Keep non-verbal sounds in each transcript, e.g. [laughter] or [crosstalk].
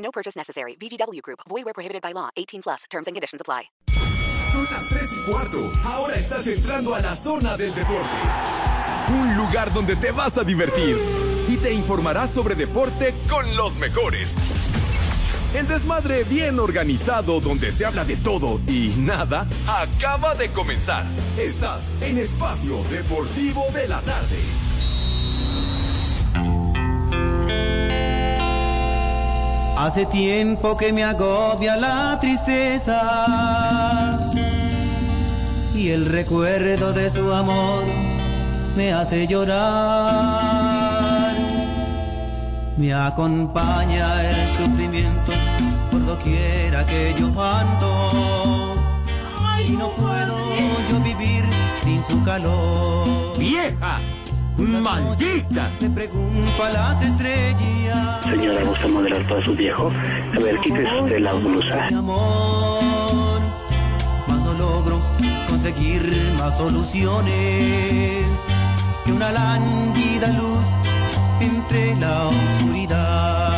No purchase necessary. VGW Group. Void where prohibited by law. 18 plus. Terms and conditions apply. Son las 3 y cuarto. Ahora estás entrando a la zona del deporte. Un lugar donde te vas a divertir y te informarás sobre deporte con los mejores. El desmadre bien organizado donde se habla de todo y nada acaba de comenzar. Estás en Espacio Deportivo de la Tarde. Hace tiempo que me agobia la tristeza y el recuerdo de su amor me hace llorar. Me acompaña el sufrimiento por doquiera que yo ando y no puedo yo vivir sin su calor. ¡Vieja! ¡Maldita! Le pregunto a las estrellas. Señora, ¿gusta modelar para su viejo? A ver, quítese la blusa. Mi amor, no logro conseguir más soluciones que una lánguida luz entre la oscuridad.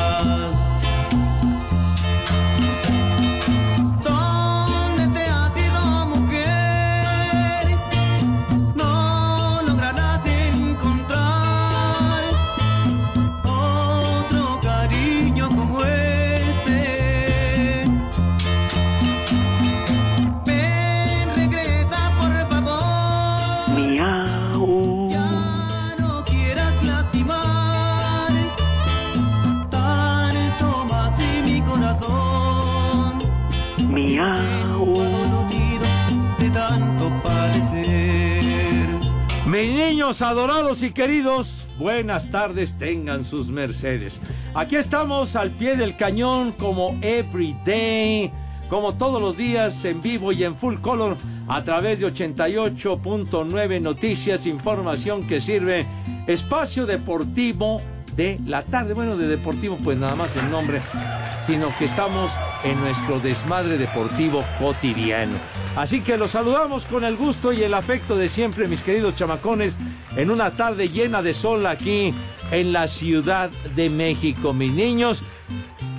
Adorados y queridos, buenas tardes tengan sus mercedes. Aquí estamos al pie del cañón como every day, como todos los días en vivo y en full color a través de 88.9 Noticias, información que sirve espacio deportivo de la tarde. Bueno, de deportivo pues nada más el nombre, sino que estamos en nuestro desmadre deportivo cotidiano. Así que los saludamos con el gusto y el afecto de siempre, mis queridos chamacones, en una tarde llena de sol aquí en la Ciudad de México, mis niños.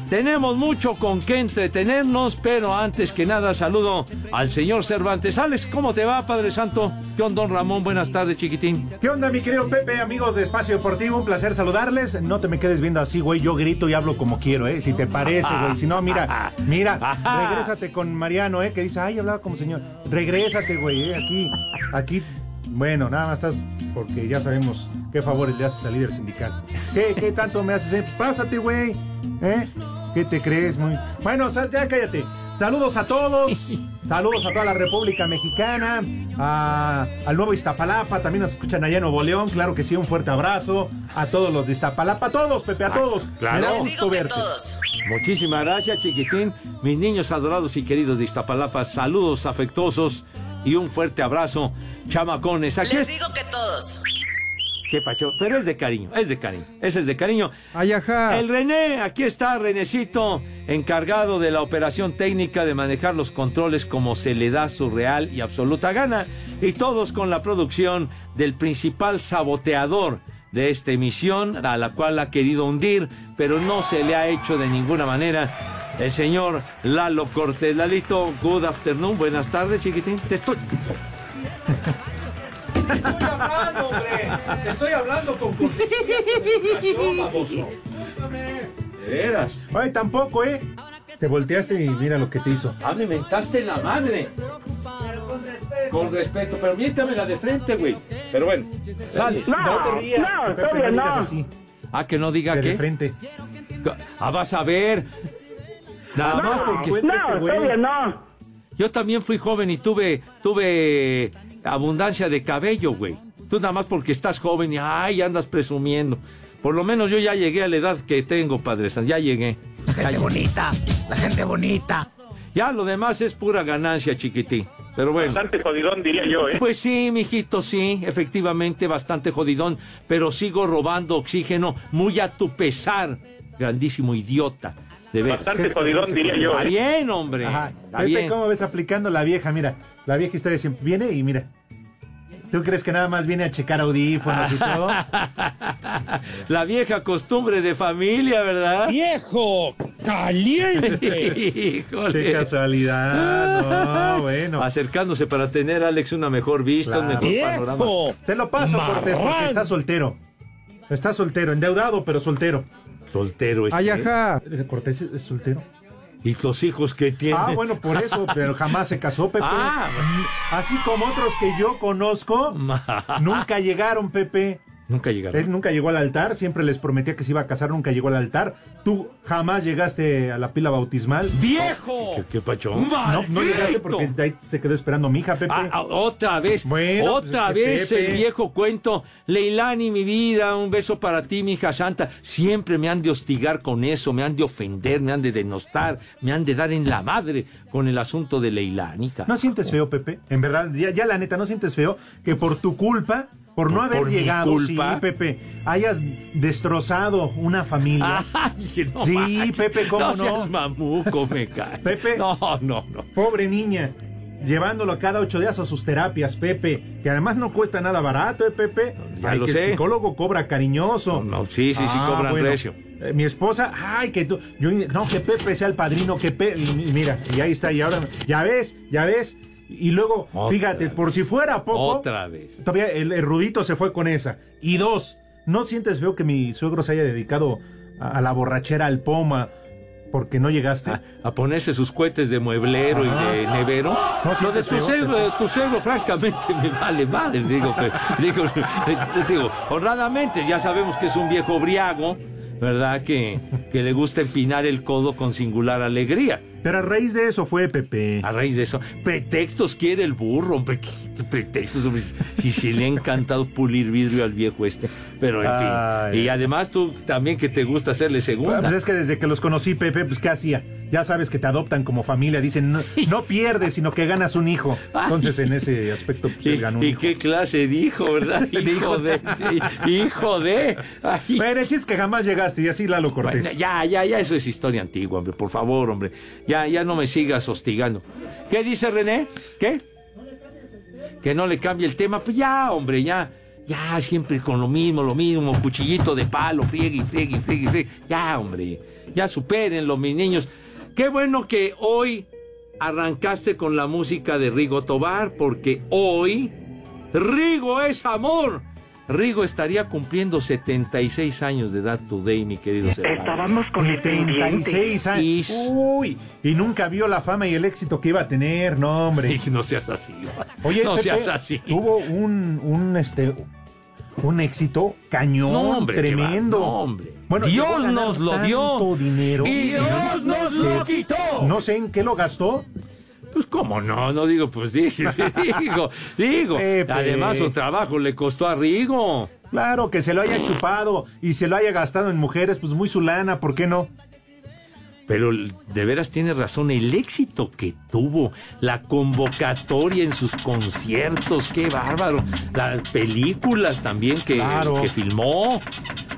Tenemos mucho con qué entretenernos, pero antes que nada saludo al señor Cervantes. Alex, ¿cómo te va, Padre Santo? ¿Qué onda, don Ramón? Buenas tardes, chiquitín. ¿Qué onda, mi querido Pepe, amigos de Espacio Deportivo? Un placer saludarles. No te me quedes viendo así, güey. Yo grito y hablo como quiero, ¿eh? Si te parece, güey. Si no, mira, [laughs] mira, regrésate con Mariano, ¿eh? Que dice, ay, hablaba como señor. Regrésate, güey, ¿eh? Aquí, aquí. Bueno, nada más estás porque ya sabemos qué favores le haces al líder sindical. ¿Qué, qué tanto me haces? eh? Pásate, güey. ¿Eh? ¿Qué te crees? Muy... Bueno, sal, ya cállate. Saludos a todos. [laughs] Saludos a toda la República Mexicana, a- al nuevo Iztapalapa, también nos escuchan allá en Nuevo León, claro que sí, un fuerte abrazo a todos los de Iztapalapa, a todos, Pepe, a todos. claro. Me da gusto verte. Muchísimas gracias, chiquitín. Mis niños adorados y queridos de Iztapalapa, saludos afectuosos y un fuerte abrazo, chamacones. Aquí Les es- digo que todos. Qué pacho, pero es de cariño, es de cariño, ese es de cariño. Ay, ajá. El René, aquí está Renecito, encargado de la operación técnica de manejar los controles como se le da su real y absoluta gana. Y todos con la producción del principal saboteador de esta emisión, a la cual ha querido hundir, pero no se le ha hecho de ninguna manera. El señor Lalo Cortés. Lalito, good afternoon, buenas tardes, chiquitín. Te estoy. Te estoy hablando, hombre. Te estoy hablando con cortesía, con veras. Ay, tampoco, ¿eh? Te volteaste y mira lo que te hizo. Ah, me mentaste la madre. Con respeto, pero miéntame la de frente, güey. Pero bueno, sale. No, te rías, no, Pepe, no. así, Ah, que no diga de qué. frente. Ah, vas a ver. Nada más porque Encuentra este güey. no. yo también fui joven y tuve, tuve abundancia de cabello, güey. Tú nada más porque estás joven y ay, andas presumiendo. Por lo menos yo ya llegué a la edad que tengo, Padre San, ya llegué. La gente bonita, la gente bonita. Ya lo demás es pura ganancia, chiquitín. Pero bueno. Bastante jodidón, diría yo, ¿eh? Pues sí, mijito, sí, efectivamente, bastante jodidón, pero sigo robando oxígeno muy a tu pesar, grandísimo idiota. De ver. Bastante jodidón, diría yo, Está ¿eh? bien, hombre. Ajá. Está Pepe, bien. ¿cómo ves aplicando la vieja? Mira, la vieja historia siempre viene y mira. ¿Tú crees que nada más viene a checar audífonos y todo? [laughs] La vieja costumbre de familia, ¿verdad? ¡Viejo! ¡Caliente! [laughs] Híjole. Qué casualidad. No, bueno. Acercándose para tener, Alex, una mejor vista, un Claro. mejor panorama. ¡Viejo! Te lo paso, Cortés, porque está soltero. Está soltero, endeudado, pero soltero. Soltero este. Ay, ajá. Cortés es soltero. ¿Y los hijos que tiene? Ah, bueno, por eso, pero jamás se casó, Pepe. Ah. Así como otros que yo conozco, [laughs] nunca llegaron, Pepe. Nunca llegaron. Él nunca llegó al altar, siempre les prometía que se iba a casar, nunca llegó al altar. Tú jamás llegaste a la pila bautismal. ¡Viejo! ¿Qué, qué pacho? No, no llegaste porque ahí se quedó esperando mi hija, Pepe. Ah, ah, otra vez, Bueno, otra pues es que vez Pepe- el viejo cuento. Leilani, mi vida, un beso para ti, mi hija santa. Siempre me han de hostigar con eso, me han de ofender, me han de denostar, me han de dar en la madre con el asunto de Leilani. ¿No sientes feo, Pepe? En verdad, ya, ya la neta, ¿no sientes feo que por tu culpa, por no ¿Por- haber por llegado, culpa? sí, Pepe, hayas destrozado una familia? [laughs] Ay, no Sí. Pepe, ¿cómo no? seas mamuco, me cae. Pepe. No, no, no. Pobre niña, llevándolo cada ocho días a sus terapias, Pepe, que además no cuesta nada barato, ¿eh, Pepe? Ya Ay, lo que sé. el psicólogo cobra cariñoso. No, no, sí, sí, sí, Ah, cobran bueno. recio. Eh, mi esposa, ay, que tú, yo, no, que Pepe sea el padrino, que Pepe, mira, y ahí está, y ahora, ya ves, ya ves, y luego, Otra fíjate, vez. por si fuera poco, Otra vez. todavía el, el rudito se fue con esa. Y dos, ¿no sientes feo que mi suegro se haya dedicado a, a la borrachera, al poma, porque no llegaste? A, a ponerse sus cohetes de mueblero y de nevero. No, sí Lo de tu suegro, tu francamente, me vale madre. Digo, que, digo, [laughs] digo, honradamente, ya sabemos que es un viejo briago, ¿verdad? Que, que le gusta empinar el codo con singular alegría. Pero a raíz de eso fue Pepe. A raíz de eso, pretextos quiere el burro, hombre. ¿Qué, qué pretextos, hombre? Si le ha encantado pulir vidrio al viejo este. Pero en fin. Y además tú también que te gusta hacerle segunda. Pues es que desde que los conocí, Pepe, pues ¿qué hacía? Ya sabes que te adoptan como familia, dicen, no, no pierdes, sino que ganas un hijo. [laughs] Entonces, en ese aspecto, pues él ganó un ¿Y, y hijo. qué clase dijo, verdad? [laughs] Hijo de. sí, hijo de. Ay, Pero el chiste es que jamás llegaste y así Lalo Cortés. bueno, ya, ya, ya, eso es historia antigua, hombre, por favor, hombre. Ya, ya no me sigas hostigando. ¿Qué dice René? ¿Qué? Que no le cambie el tema. Pues ya, hombre, ya. Ya, siempre con lo mismo, lo mismo, cuchillito de palo, friegue friegue friegue friegue. Ya, hombre, ya supérenlo, mis niños. Qué bueno que hoy arrancaste con la música de Rigo Tobar, porque hoy Rigo es amor. Rigo estaría cumpliendo 76 años de edad today, mi querido Servando. Estábamos con el pendiente. 76 años. Uy, y nunca vio la fama y el éxito que iba a tener, no, hombre. [laughs] Y no seas así. Oye, no Pepe, seas así. tuvo un, un, este, un éxito cañón, No, hombre, qué tremendo. va- no, hombre. Bueno, Dios nos lo dio. dinero. Y Dios nos lo que quitó. No sé en qué lo gastó. Pues cómo no, no digo, pues digo, [laughs] digo, digo. Pepe. Además su trabajo le costó a Rigo. Claro, que se lo haya chupado y se lo haya gastado en mujeres, pues muy su lana, ¿por qué no? Pero de veras tiene razón, el éxito que tuvo, la convocatoria en sus conciertos, qué bárbaro. Las películas también que, Claro. que filmó.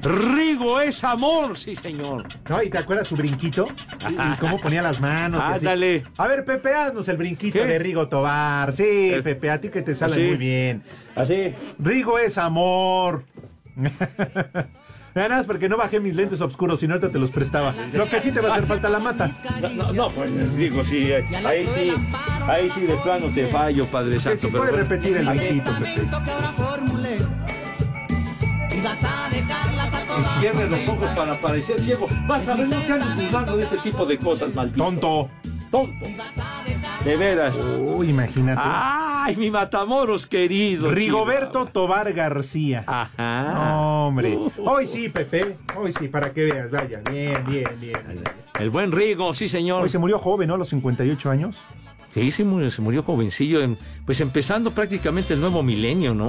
Rigo es amor, sí señor. ¿No? ¿Y te acuerdas su brinquito? ¿Y, y [laughs] cómo ponía las manos? Ándale. A ver, Pepe, haznos el brinquito ¿Qué? de Rigo Tobar. Sí, El- Pepe, a ti que te sale muy bien. Así. Rigo es amor. [laughs] Nada más porque no bajé mis lentes oscuros, si no ahorita te los prestaba. Lo que sí te va a hacer falta la mata. No, no, no, pues digo, sí, eh, ahí sí, ahí sí de plano te fallo, Padre Que Santo. si pero puede bueno. repetir el brinquito, Pepe. que. Y Cierre los ojos para parecer ciego. Vas a ver, no juzgando de ese tipo de cosas, maldito. Tonto. Tonto. De veras. Uy, imagínate. Ay, mi Matamoros querido. Rigoberto Tobar García. Ajá. No, hombre. Hoy sí, Pepe. Hoy sí, para que veas. Vaya, bien, bien, bien. El buen Rigo, sí, señor. Hoy se murió joven, ¿no? A los 58 años. Sí, se murió, se murió jovencillo, en- pues empezando prácticamente el nuevo milenio, ¿no?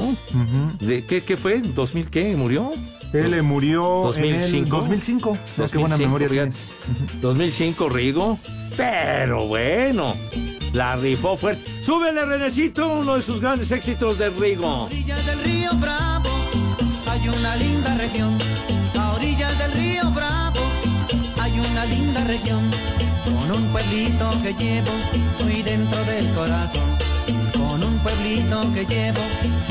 De, ¿qué, ¿Qué fue? ¿2000 qué? ¿Murió? Él murió en el 2005. 2005. Mira qué buena 2005, memoria fíjate. tienes. 2005, Rigo. Pero bueno, la rifó fuerte. Súbele, Renecito, uno de sus grandes éxitos de Rigo. orillas del río Bravo hay una linda región. A orillas del río Bravo hay una linda región. Con un pueblito que llevo muy dentro del corazón. Con un pueblito que llevo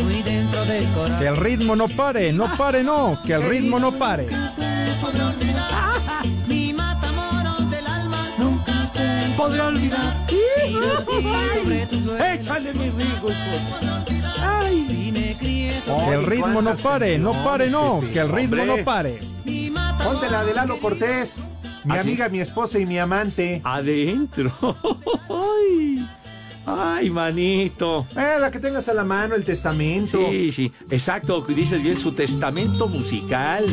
muy dentro del corazón. Que el ritmo no pare, no pare, no, que el ritmo no pare. Podré olvidar. Échale mi Rigo. Y me crié Que el ritmo no pare, no pare, no, que el ritmo no pare. Ponte la de Lalo Cortés. Mi ¿Ah, amiga, mi esposa y mi amante. Adentro. [laughs] Ay, ay, manito. Eh, la que tengas a la mano, el testamento. Sí, sí, exacto, dices bien, su testamento musical.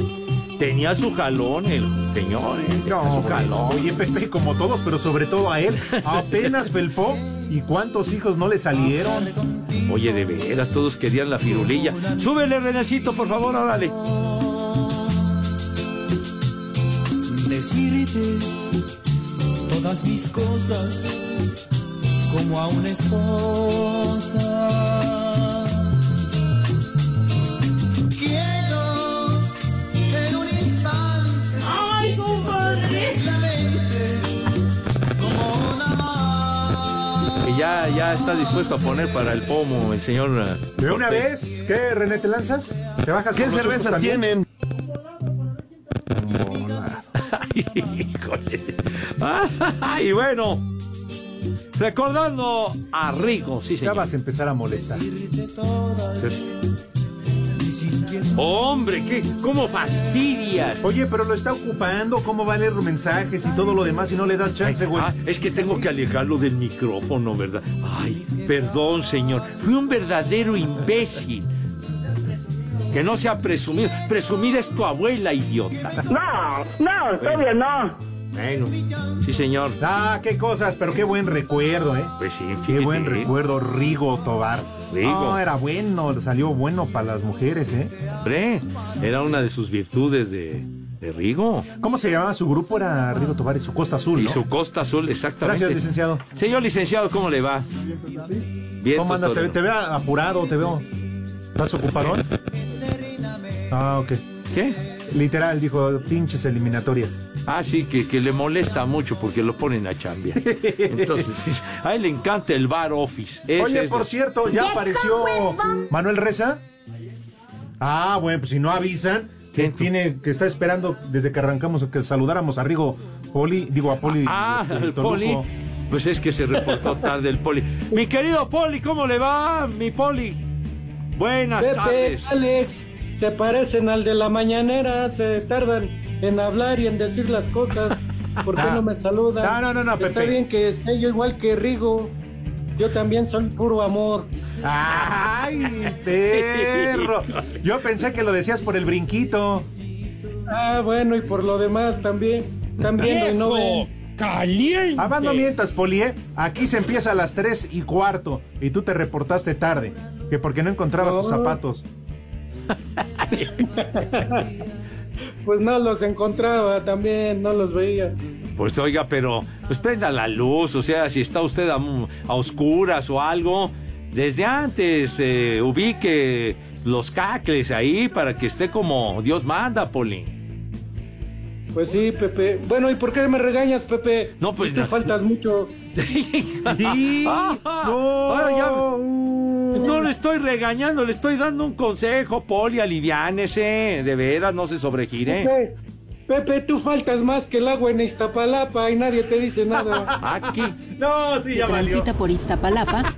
Tenía su jalón el señor, ¿eh? No, su jalón. Oye, Pepe, como todos, pero sobre todo a él, apenas felpó. ¿Y cuántos hijos no le salieron? Oye, de veras, todos querían la firulilla. Súbele, Renecito, por favor, órale. decirte todas mis cosas como a una esposa. Ya, ya está dispuesto a poner para el pomo el señor. eh, ¿De una Cortés. vez? ¿Qué, René, te lanzas? ¿Te bajas ¿Qué cervezas tienen? Híjole. [laughs] y bueno, recordando a Rigo, sí, Ya vas a empezar a molestar. Hombre, ¿qué? ¿Cómo fastidias? Oye, pero lo está ocupando. ¿Cómo va a leer los mensajes y todo lo demás y no le das chance, güey? Ah, es que tengo que alejarlo del micrófono, ¿verdad? Ay, perdón, señor. Fui un verdadero imbécil. Que no sea presumido. Presumir es tu abuela, idiota. No, no, todavía no. Bueno, sí, señor. Ah, qué cosas, pero qué buen recuerdo, ¿eh? Pues sí, Qué buen recuerdo, Rigo Tobar. No, era bueno, salió bueno para las mujeres, ¿eh? Hombre, era una de sus virtudes de, de Rigo. ¿Cómo se llamaba su grupo? Era Rigo Tobar y su Costa Azul, Y su costa azul, exactamente. Gracias, licenciado. Señor licenciado, ¿cómo le va? Bien, ¿Cómo andas? Te, te veo apurado, te veo. ¿Estás ocupado? Ah, ok. ¿Qué? Literal, dijo, pinches eliminatorias. Ah, sí, que, que le molesta mucho porque lo ponen a chambear. Entonces, [laughs] a él le encanta el bar office. Ese Oye, es por lo- cierto, ya apareció Manuel Reza. Ah, bueno, pues si no avisan, que tiene, que está esperando desde que arrancamos que saludáramos a Rigo Poli, digo a Poli. Ah, el Toluco. Poli. Pues es que se reportó [laughs] tarde el Poli. Mi querido Poli, ¿cómo le va, mi Poli? Buenas Pepe, tardes. Alex, se parecen al de la mañanera, se tardan en hablar y en decir las cosas. ¿Por qué [laughs] Ah. no me saludan? No, no, no, no, Está Pepe. bien que esté yo igual que Rigo. Yo también soy puro amor. ¡Ay, perro! [laughs] Yo pensé que lo decías por el brinquito. Ah, bueno, y por lo demás también. También no ven. caliente. Ah, no mientas, Poli, ¿eh? Aquí se empieza a las 3 y cuarto y tú te reportaste tarde. Que porque no encontrabas tus zapatos. [laughs] Pues no los encontraba también, no los veía. Pues oiga, pero pues prenda la luz, o sea, si está usted a, a oscuras o algo, desde antes eh, ubique los cacles ahí para que esté como Dios manda, Poli. Pues sí, Pepe. Bueno, ¿y por qué me regañas, Pepe? No, pues, Si te no. faltas mucho. [laughs] Ah, ahora ya- No le estoy regañando, le estoy dando un consejo, Poli, aliviánese, de veras, no se sobregire. Pepe, Pepe, tú faltas más que el agua en Iztapalapa y nadie te dice nada. [laughs] Aquí. No, sí, ya valió. Transita por Iztapalapa.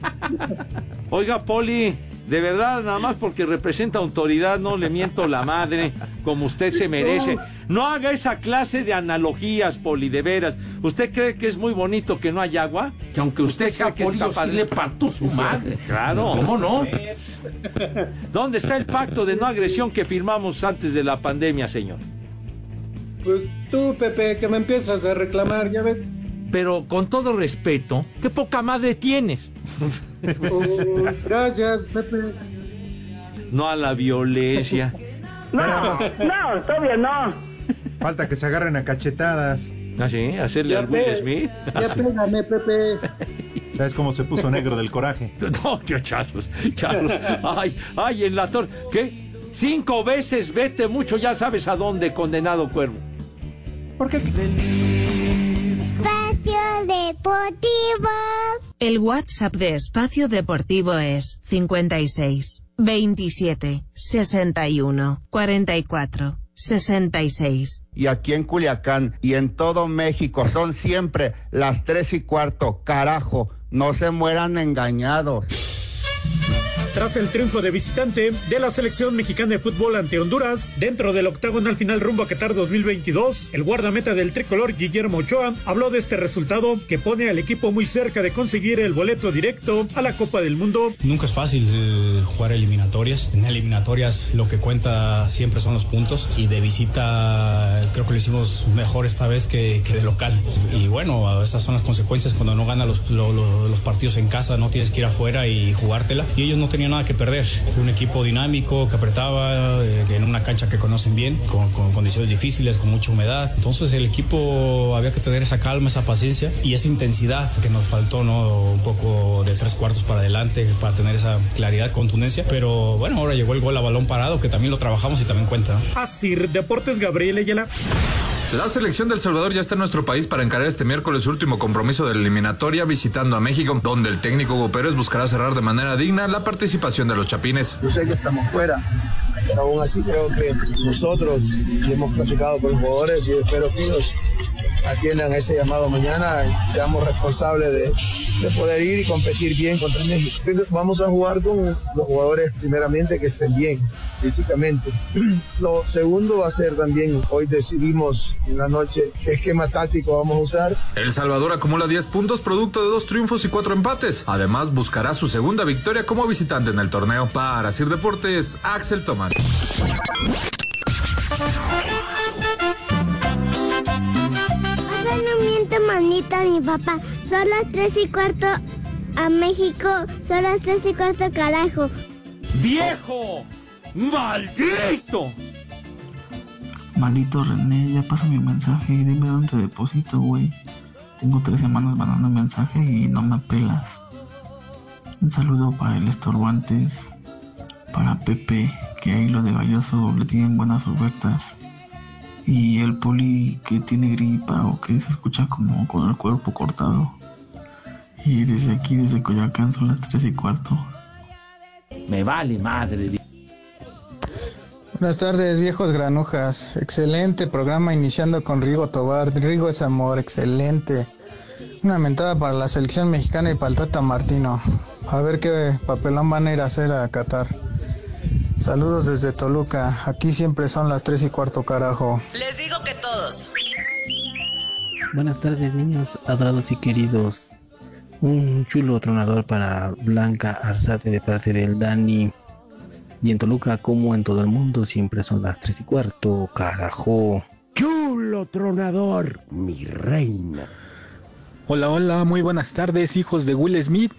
Oiga, Poli, de verdad, nada más porque representa autoridad, no le miento la madre, como usted se merece. No haga esa clase de analogías, Poli, de veras. ¿Usted cree que es muy bonito que no haya agua? Que aunque usted, sea que Poli, está padre. le parto su madre. Claro. ¿Cómo no? ¿Dónde está el pacto de no agresión que firmamos antes de la pandemia, señor? Pues tú, Pepe, que me empiezas a reclamar, ya ves. Pero con todo respeto, qué poca madre tienes. Oh, gracias, Pepe. No a la violencia. No, no, todavía no. Falta que se agarren a cachetadas. ¿Ah, sí? ¿Hacerle Ya al Will Smith? Ya pégame, Pepe. ¿Sabes cómo se puso negro del coraje? [laughs] No, yo, Charlos, Charlos. Ay, ay, en la torre. ¿Qué? Cinco veces vete mucho, ya sabes a dónde, condenado cuervo. ¿Por qué? Espacio Deportivo. El WhatsApp de Espacio Deportivo es 56 27 61 44 66. Y aquí en Culiacán y en todo México son siempre las tres y cuarto. Carajo, no se mueran engañados. Tras el triunfo de visitante de la selección mexicana de fútbol ante Honduras, dentro del octagonal final rumbo a Qatar 2022, el guardameta del tricolor Guillermo Ochoa habló de este resultado que pone al equipo muy cerca de conseguir el boleto directo a la Copa del Mundo. Nunca es fácil eh, jugar eliminatorias. En eliminatorias lo que cuenta siempre son los puntos y de visita creo que lo hicimos mejor esta vez que, de local. Y bueno, esas son las consecuencias cuando no ganas los, lo- lo- los partidos en casa, no tienes que ir afuera y jugártela. Y ellos no tenían nada que perder. Un equipo dinámico que apretaba eh, en una cancha que conocen bien, con, con condiciones difíciles, con mucha humedad. Entonces el equipo había que tener esa calma, esa paciencia y esa intensidad que nos faltó, ¿no? Un poco de tres cuartos para adelante para tener esa claridad, contundencia. Pero bueno, ahora llegó el gol a balón parado, que también lo trabajamos y también cuenta. Asir Deportes Gabriel Ayala. La selección del Salvador ya está en nuestro país para encarar este miércoles su último compromiso de la eliminatoria visitando a México, donde el técnico Hugo Pérez buscará cerrar de manera digna la participación de los chapines. Yo sé que estamos fuera, pero aún así creo que nosotros hemos platicado con los jugadores y espero que ellos atiendan ese llamado mañana y seamos responsables de, de poder ir y competir bien contra México. Vamos a jugar con los jugadores primeramente que estén bien físicamente. [clears throat] Lo segundo va a ser también, hoy decidimos en la noche qué esquema táctico vamos a usar. El Salvador acumula 10 puntos producto de dos triunfos y cuatro empates. Además, buscará su segunda victoria como visitante en el torneo. Para Sir Deportes, Axel Tomás. Manita mi papá. Son las tres y cuarto a México. Son las tres y cuarto carajo. ¡Viejo! ¡Maldito! Maldito René, ya pasa mi mensaje y dime dónde te deposito, güey. Tengo tres semanas mandando mensaje y no me pelas. Un saludo para el estorbantes, para Pepe, que ahí los de Galloso le tienen buenas ofertas. Y el poli que tiene gripa o que se escucha como con el cuerpo cortado. Y desde aquí, desde Coyoacán, son las tres y cuarto. Me vale madre. Buenas tardes, viejos granujas. Excelente programa iniciando con Rigo Tobar. Rigo es amor, excelente. Una mentada para la selección mexicana y para el Tata Martino. A ver qué papelón van a ir a hacer a Qatar. Saludos desde Toluca. Aquí siempre son las tres y cuarto, carajo. Les digo que todos. Buenas tardes, niños adorados y queridos. Un chulo tronador para Blanca Arzate de parte del Dani. Y en Toluca, como en todo el mundo, siempre son las tres y cuarto, carajo. Chulo tronador, mi reina. Hola, hola, muy buenas tardes, hijos de Will Smith.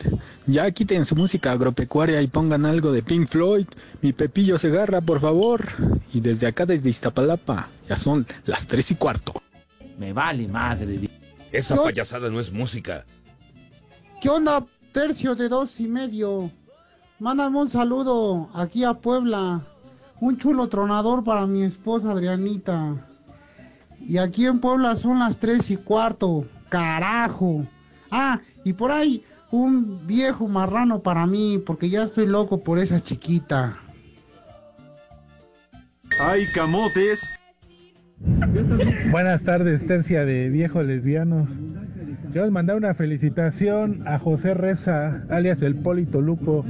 Ya quiten su música agropecuaria y pongan algo de Pink Floyd. Mi Pepillo Segarra, por favor. Y desde acá, desde Iztapalapa, ya son las tres y cuarto. Me vale madre. Esa payasada no es música. ¿Qué onda, tercio de dos y medio? Mándame un saludo aquí a Puebla. Un chulo tronador para mi esposa Adrianita. Y aquí en Puebla son las tres y cuarto. Carajo. Ah, y por ahí un viejo marrano para mí, porque ya estoy loco por esa chiquita. ¡Ay, camotes! Buenas tardes, tercia de viejos lesbianos. Quiero mandar una felicitación a José Reza, alias el Polito Lupo,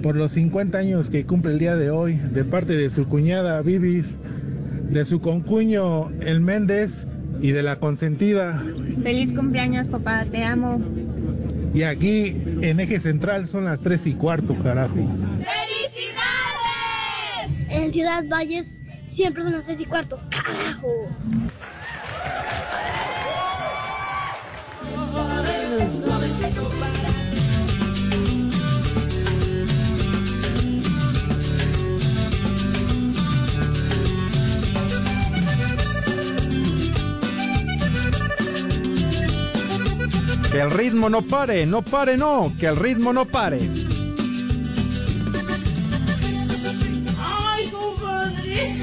por los 50 años que cumple el día de hoy, de parte de su cuñada Bibis, de su concuño El Méndez y de la consentida. Feliz cumpleaños, papá, te amo. Y aquí en eje central son las 3 y cuarto, carajo. En Ciudad Valles siempre son las tres y cuarto. Carajo. Que el ritmo no pare, no pare, no, que el ritmo no pare. Ay, compadre.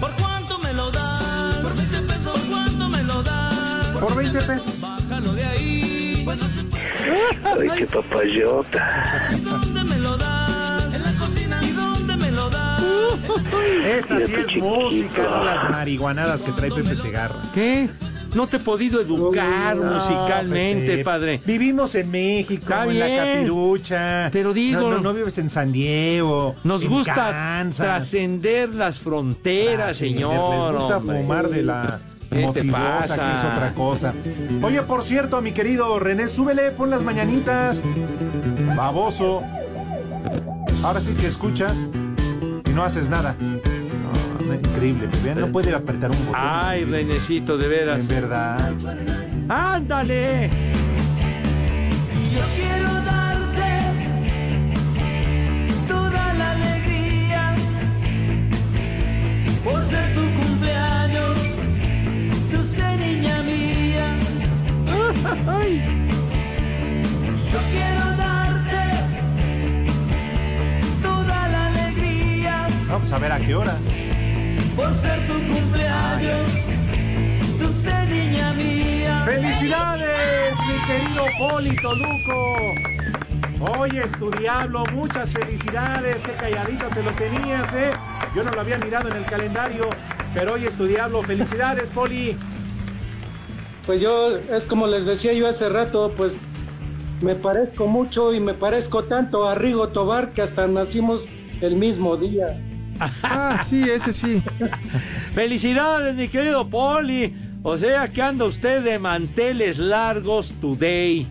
¿Por cuánto me lo das? Por 20 pesos. ¿Por cuánto me lo das? Por 20 pesos. Bájalo de ahí. Ay, qué papayota. Esta sí es música, no las marihuanadas que trae Pepe Segarra. ¿Qué? No te he podido educar No, musicalmente, Pepe. padre. Vivimos en México, Está en la capirucha. Pero digo- No, no, no vives en San Diego. Nos en gusta trascender las fronteras, señor. Les gusta hombre. fumar de la ¿Qué te motivosa, pasa? que es otra cosa. Oye, por cierto, mi querido René, súbele, pon las mañanitas. Baboso. Ahora sí que escuchas y no haces nada. No, no, increíble, Pepe. No puede apretar un botón. Ay, Renecito, de veras. En verdad. ¡Ándale! Yo quiero darte toda la alegría por ser tu cumpleaños, dulce niña mía. [laughs] Yo Vamos a ver a qué hora. por ser tu cumpleaños, dulce niña mía. ¡Felicidades, mi querido Poli Toluco! Oye, es tu diablo, muchas felicidades, qué calladito te lo tenías, ¿eh? Yo no lo había mirado en el calendario, pero hoy es tu diablo, felicidades, Poli. Pues yo, es como les decía yo hace rato, pues me parezco mucho y me parezco tanto a Rigo Tobar que hasta nacimos el mismo día. Ah, sí, ese sí. ¡Felicidades, mi querido Poli! O sea que anda usted de manteles largos today.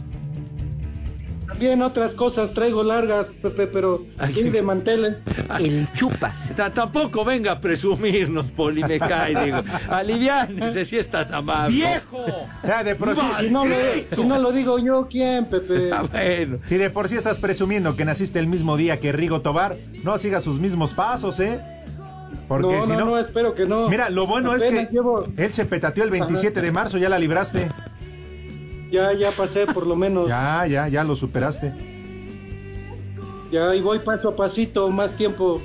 También otras cosas traigo largas, Pepe, pero sí de manteles. El chupas. tampoco venga a presumirnos, Poli, me cae, digo. Aliviánese si es tan amable. ¡Viejo! Ya, de por sí. Si no, lo, si no lo digo yo, ¿quién, Pepe? [laughs] Ah, bueno. Si de por sí estás presumiendo que naciste el mismo día que Rigo Tobar, no sigas sus mismos pasos, ¿eh? Porque no, si no, no, no, espero que no. Mira, lo bueno es que llevo- él se petateó el 27 de marzo, ya la libraste. Ya, ya pasé por lo menos. Ya, ya, ya lo superaste. Ya, y voy paso a pasito, más tiempo.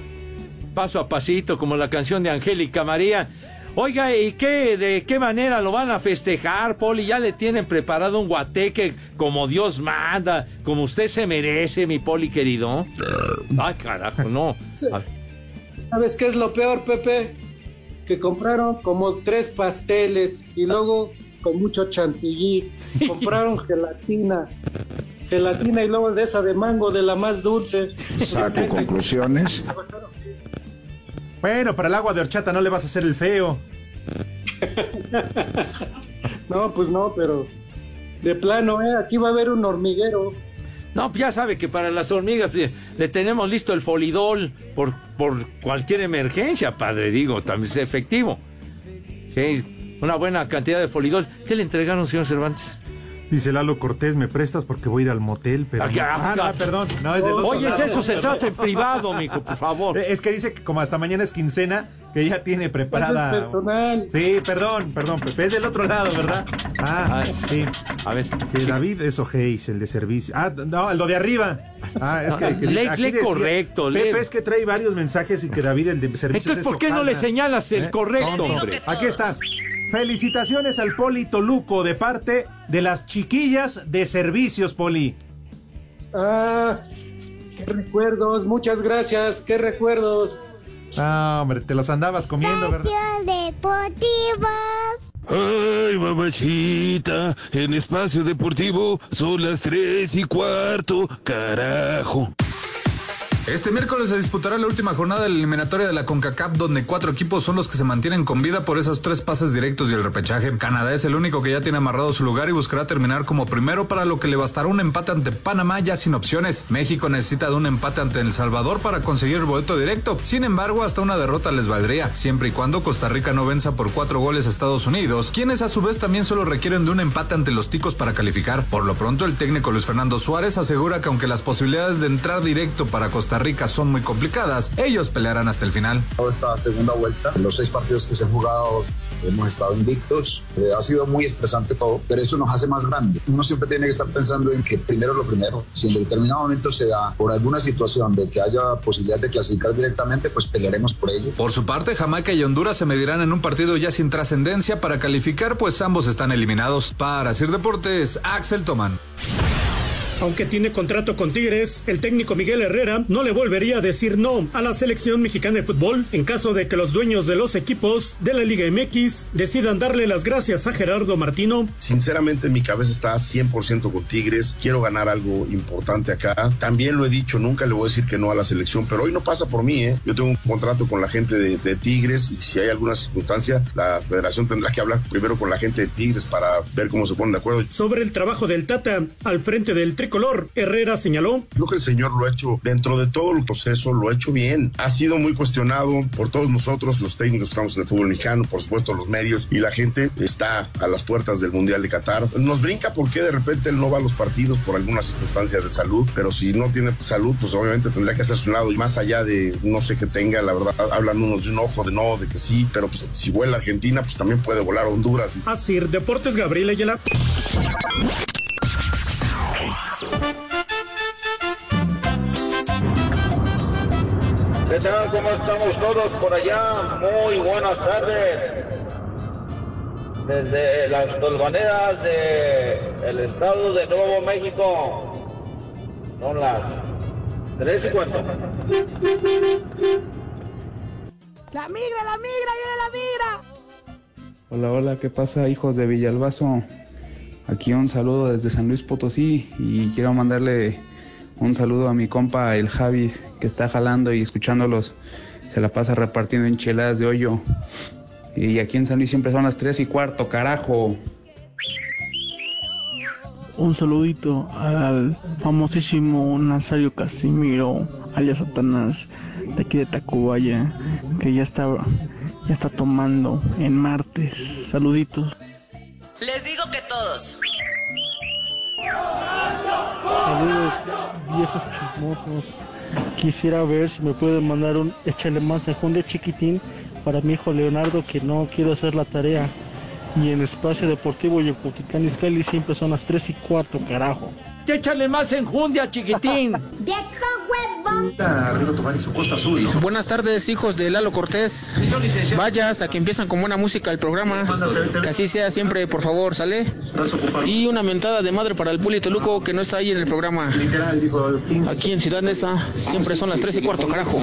Paso a pasito, como la canción de Angélica María. Oiga, ¿y qué, de qué manera lo van a festejar, Poli? ¿Ya le tienen preparado un guateque como Dios manda, como usted se merece, mi Poli querido? Ay, carajo, no. ¿Sabes qué es lo peor, Pepe? Que compraron como tres pasteles y luego con mucho chantilly. Compraron gelatina. Gelatina y luego de esa de mango, de la más dulce. Saco conclusiones. Bueno, para el agua de horchata no le vas a hacer el feo. No, pues no, pero de plano, ¿eh? Aquí va a haber un hormiguero. No, pues ya sabe que para las hormigas pues, le tenemos listo el folidol por, por cualquier emergencia, padre, digo, también es efectivo. Sí, una buena cantidad de folidol. ¿Qué le entregaron, señor Cervantes? Dice Lalo Cortés, ¿me prestas porque voy a ir al motel? Pero Ah, no- ya, Ah, no, perdón. No, es del otro Oye, es lado. eso, se trata en privado, mijo, por favor. Eh, [laughs] Es que dice que como hasta mañana es quincena, que ya tiene preparada. Es personal. Sí, perdón, perdón, Pepe, es del otro lado, ¿verdad? Ah, sí. A ver. Que David es Ojeis, el de servicio. Ah, no, lo de arriba. Ah, es que. que Lee- aquí lee correcto, lee. Pepe, es que trae varios mensajes y que David, el de servicio. Entonces, ¿por qué no le señalas el correcto, hombre? Aquí está. Felicitaciones al Poli Toluco de parte de las chiquillas de servicios, Poli. Ah, qué recuerdos, muchas gracias, qué recuerdos. Ah, hombre, te los andabas comiendo, ¿verdad? Deportivos. Ay, mamachita, en espacio deportivo son las tres y cuarto, carajo. Este miércoles se disputará la última jornada de la eliminatoria de la CONCACAF, donde cuatro equipos son los que se mantienen con vida por esos tres pases directos y el repechaje. Canadá es el único que ya tiene amarrado su lugar y buscará terminar como primero, para lo que le bastará un empate ante Panamá ya sin opciones. México necesita de un empate ante El Salvador para conseguir el boleto directo. Sin embargo, hasta una derrota les valdría, siempre y cuando Costa Rica no venza por cuatro goles a Estados Unidos, quienes a su vez también solo requieren de un empate ante los ticos para calificar. Por lo pronto, el técnico Luis Fernando Suárez asegura que aunque las posibilidades de entrar directo para Costa Rica son muy complicadas, ellos pelearán hasta el final. Toda esta segunda vuelta, los seis partidos que se han jugado hemos estado invictos, eh, ha sido muy estresante todo, pero eso nos hace más grande. Uno siempre tiene que estar pensando en que primero lo primero, si en determinado momento se da por alguna situación de que haya posibilidad de clasificar directamente, pues pelearemos por ello. Por su parte, Jamaica y Honduras se medirán en un partido ya sin trascendencia para calificar, pues ambos están eliminados. Para Sir Deportes, Axel Tomán. Aunque tiene contrato con Tigres, el técnico Miguel Herrera no le volvería a decir no a la selección mexicana de fútbol en caso de que los dueños de los equipos de la Liga MX decidan darle las gracias a Gerardo Martino. Sinceramente mi cabeza está 100% con Tigres, quiero ganar algo importante acá. También lo he dicho, nunca le voy a decir que no a la selección, pero hoy no pasa por mí, ¿eh? Yo tengo un contrato con la gente de, de Tigres y si hay alguna circunstancia, la federación tendrá que hablar primero con la gente de Tigres para ver cómo se ponen de acuerdo. Sobre el trabajo del Tata al frente del tricolor, Herrera señaló. Creo que el señor lo ha hecho dentro de todo el proceso, lo ha hecho bien. Ha sido muy cuestionado por todos nosotros, los técnicos que estamos en el fútbol mexicano, por supuesto los medios y la gente está a las puertas del Mundial de Qatar. Nos brinca porque de repente él no va a los partidos por alguna circunstancia de salud, pero si no tiene salud, pues obviamente tendría que hacerse un lado y más allá de no sé qué tenga, la verdad, hablan unos de un ojo, de no, de que sí, pero pues si vuela a Argentina, pues también puede volar a Honduras. Así, Deportes Gabriel Ayala. ¿Qué tal? ¿Cómo estamos todos por allá? Muy buenas tardes. Desde las tolvaneras del estado de Nuevo México. Son las tres y cuarto. La migra, la migra, viene la migra. Hola, hola, ¿qué pasa hijos de Villalbazo? Aquí un saludo desde San Luis Potosí y quiero mandarle un saludo a mi compa el Javis que está jalando y escuchándolos. Se la pasa repartiendo enchiladas de hoyo. Y aquí en San Luis siempre son las 3 y cuarto, carajo. Un saludito al famosísimo Nazario Casimiro, alias Satanás, de aquí de Tacubaya, que ya está, ya está tomando en martes. Saluditos. Les digo que todos. Saludos, viejos chismosos. Quisiera ver si me pueden mandar un échale más de chiquitín para mi hijo Leonardo que no quiero hacer la tarea. Y en espacio deportivo y en Cuticán Izcalli siempre son las 3 y cuarto, carajo. Échale más enjundia, chiquitín. [laughs] Buenas tardes, hijos de Lalo Cortés. Vaya hasta que empiezan con buena música el programa. Que así sea siempre, por favor, ¿sale? Y una mentada de madre para el Puli Toluco que no está ahí en el programa. Aquí en Ciudad Neza siempre son las 3 y cuarto, carajo.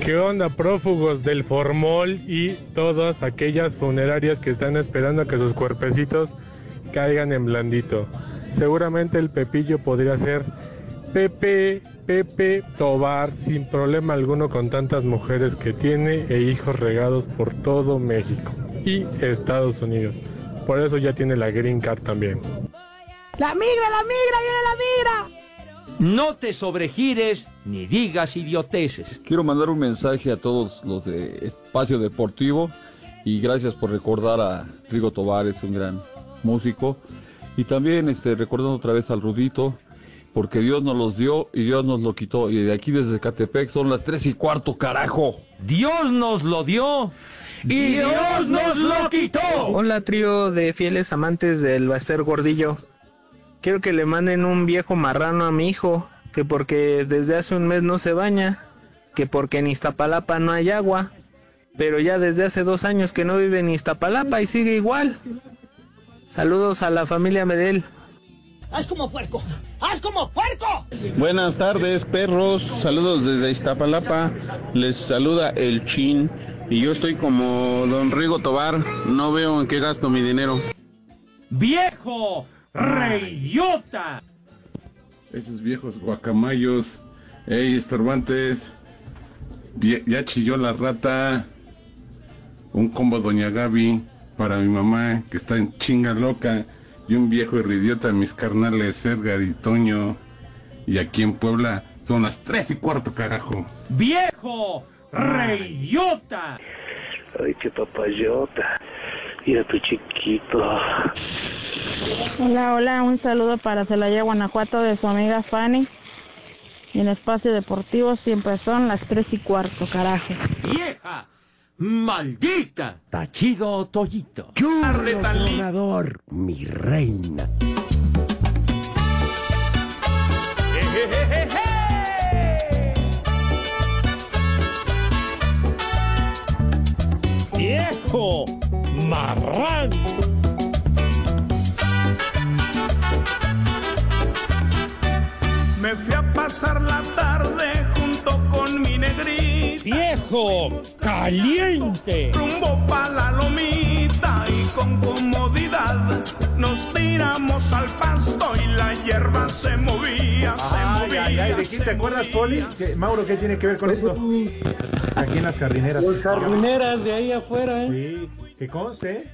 ¿Qué onda, prófugos del formol y todas aquellas funerarias que están esperando a que sus cuerpecitos caigan en blandito? Seguramente el Pepillo podría ser Pepe, Pepe Tobar sin problema alguno con tantas mujeres que tiene e hijos regados por todo México y Estados Unidos. Por eso ya tiene la Green Card también. La migra, la migra, viene la migra. No te sobregires ni digas idioteces. Quiero mandar un mensaje a todos los de Espacio Deportivo y gracias por recordar a Rigo Tobar, es un gran músico. Y también este, recordando otra vez al Rudito, porque Dios nos los dio y Dios nos lo quitó. Y de aquí desde Catepec son las tres y cuarto, carajo. Dios nos lo dio y Dios nos lo quitó. Hola, trío de fieles amantes del Baster Gordillo. Quiero que le manden un viejo marrano a mi hijo, que porque desde hace un mes no se baña, que porque en Iztapalapa no hay agua, pero ya desde hace dos años que no vive en Iztapalapa y sigue igual. Saludos a la familia Medel. ¡Haz como puerco! ¡Haz como puerco! Buenas tardes, perros. Saludos desde Iztapalapa. Les saluda el Chin. Y yo estoy como Don Rigo Tobar. No veo en qué gasto mi dinero. ¡Viejo! ¡Reyota! Esos viejos guacamayos. ¡Ey, estorbantes! Ya, ya chilló la rata. Un combo Doña Gaby para mi mamá que está en chinga loca. Y un viejo idiota, mis carnales Edgar y Toño. Y aquí en Puebla son las tres y cuarto, carajo. ¡Viejo! ¡Reyota! Ay, qué papayota. Mira tu chiquito. Hola, hola, un saludo para Celaya, Guanajuato de su amiga Fanny. Y en espacio deportivo siempre son las tres y cuarto, carajo. ¡Vieja! ¡Maldita! Tachido Toyito. Churros tronador, mi reina. ¡Viejo! ¡Marrán! Me fui a pasar la tarde ¡Viejo! ¡Caliente! Rumbo pa' la lomita y con comodidad nos tiramos al pasto y la hierba se movía, se Ay, movía. ay, ay, ¿de quién se te acuerdas. Poli? ¿Qué- Mauro, ¿qué tiene que ver con esto? Aquí en las jardineras. Los jardineras de ahí afuera, ¿eh? Sí, que conste.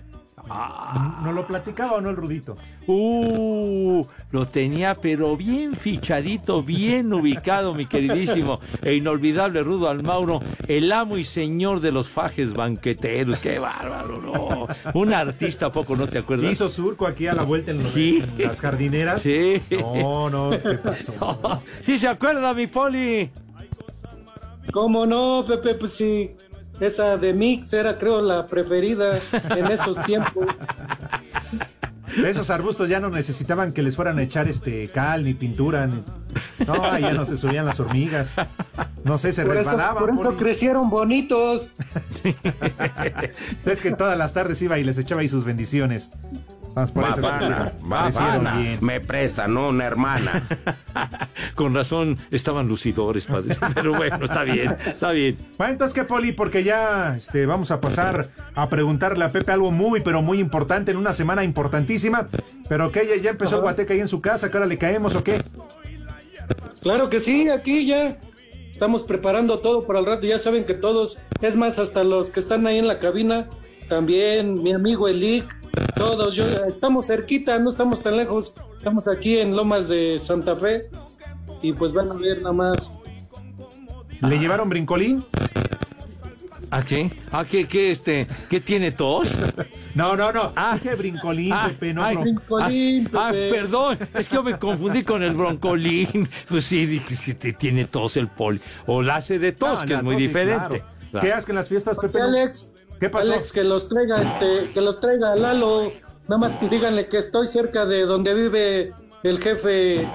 ¿No lo platicaba o no el Rudito? Uh, lo tenía pero bien fichadito, bien [laughs] ubicado, mi queridísimo e inolvidable Rudo Almauro, el amo y señor de los fajes banqueteros. ¡Qué bárbaro! No. Un artista, ¿a poco no te acuerdas? Hizo surco aquí a la vuelta en, los- Sí. en las jardineras. Sí. No, no, ¿qué pasó? [laughs] sí se acuerda, mi poli. ¿Cómo no, Pepe? Pues sí. Esa de Mix era, creo, la preferida en esos tiempos. Esos arbustos ya no necesitaban que les fueran a echar este cal ni pintura. ni- No, ya no se subían las hormigas. No sé, se Por eso, resbalaban. por eso crecieron bonitos. [laughs] Es que todas las tardes iba y les echaba ahí sus bendiciones. Bien. Me prestan una hermana. [laughs] Con razón estaban lucidores, padre. [laughs] Pero bueno, está bien, está bien. Bueno, entonces, ¿qué, Poli? Porque ya este, vamos a pasar a preguntarle a Pepe algo muy, pero muy importante en una semana importantísima. Pero que ya, ya empezó Guateca ahí en su casa, que ahora le caemos o qué? Claro que sí, aquí ya estamos preparando todo para el rato. Ya saben que todos, es más, hasta los que están ahí en la cabina, también mi amigo Elic, todos, yo, estamos cerquita, no estamos tan lejos. Estamos aquí en Lomas de Santa Fe y pues van a ver nada más. ¿Le llevaron brincolín? ¿A qué? ¿A qué, qué, este, qué tiene tos? No, no, no. Ah, qué brincolín, Pepe, no, ay, Brincolín, ah, ah, Pepe. perdón, es que yo me confundí con el broncolín. [laughs] Pues sí, dije, si te tiene tos el poli. O la hace de tos, Ah, que es muy tos, sí, diferente. claro. ¿Qué haces en las fiestas, Pepe? Alex, ¿Qué pasó? Alex, que los traiga, este, que los traiga Lalo. Nada más que díganle que estoy cerca de donde vive el jefe. [laughs]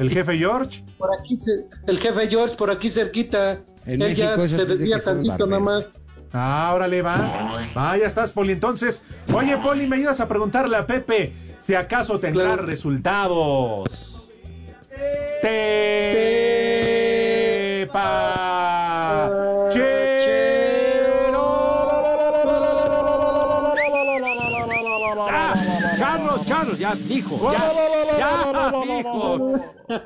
¿El jefe George? Por aquí, se- el jefe George, por aquí cerquita. En Él México se es de desvía tantito nada más. Ah, órale, va. Va, ya estás, Poli. Entonces, oye, Poli, ¿me ayudas a preguntarle a Pepe si acaso tendrá Claro. resultados? Ah, Ya, hijo, ya, ya, hijo,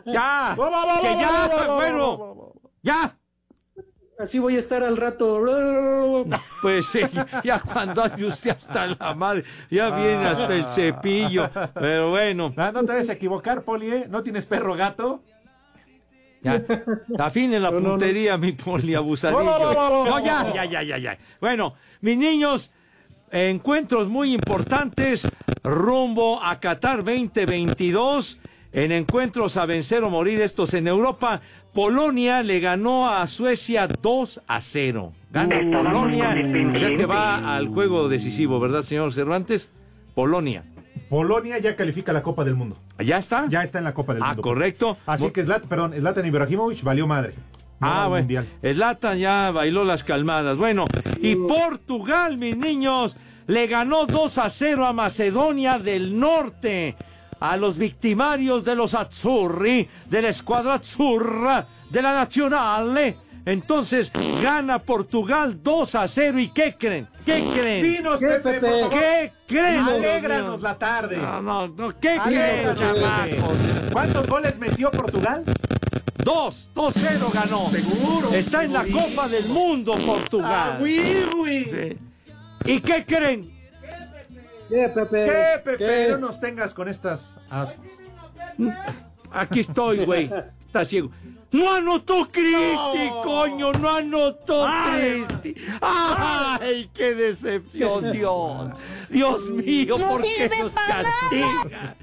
ya, que ya, bueno, ya. Así voy a estar al rato. Pues sí, ya cuando ande usted hasta la madre, ya viene hasta el cepillo, pero bueno. Ah, no te vayas a equivocar, Poli, ¿eh? ¿No tienes perro gato? Ya, afine la puntería, mi poliabusadillo. No, ya, ya, ya, ya, ya. Bueno, mis niños, encuentros muy importantes rumbo a Qatar 2022. En encuentros a vencer o morir estos en Europa, Polonia le ganó a Suecia 2 a 0. Gana Polonia, o sea que va al juego decisivo, ¿verdad, señor Cervantes? Polonia. Polonia ya califica la Copa del Mundo. ¿Ya está? Ya está en la Copa del Ah, Mundo. correcto. Así que Zlatan, perdón, Zlatan Ibrahimovic valió madre. No Ah, bueno. Mundial. Zlatan ya bailó las calmadas. Bueno, y Portugal, mis niños, le ganó 2 a 0 a Macedonia del Norte. A los victimarios de los Azzurri, de la escuadra Azzurra, de la Nazionale. Entonces gana Portugal 2 a 0. ¿Y qué creen? ¿Qué creen? Dinos, ¿Qué, Pepe, por Pepe? favor. ¿Qué creen? Alégranos la tarde. No, no, no, ¿qué creen, chamacos? ¿Cuántos goles metió Portugal? Dos, 2-0 ganó. Seguro. Está en la. Copa del Mundo, Portugal. Ah, oui. Sí. ¿Y qué creen? ¿Qué, Pepe? ¿Qué, Pepe? ¿Qué? No nos tengas con estas ascos. Aquí estoy, güey. Está ciego. No anotó Cristi, coño, no anotó Cristi. ¡Ay, qué decepción, Dios! Dios mío, No ¿por qué nos castiga?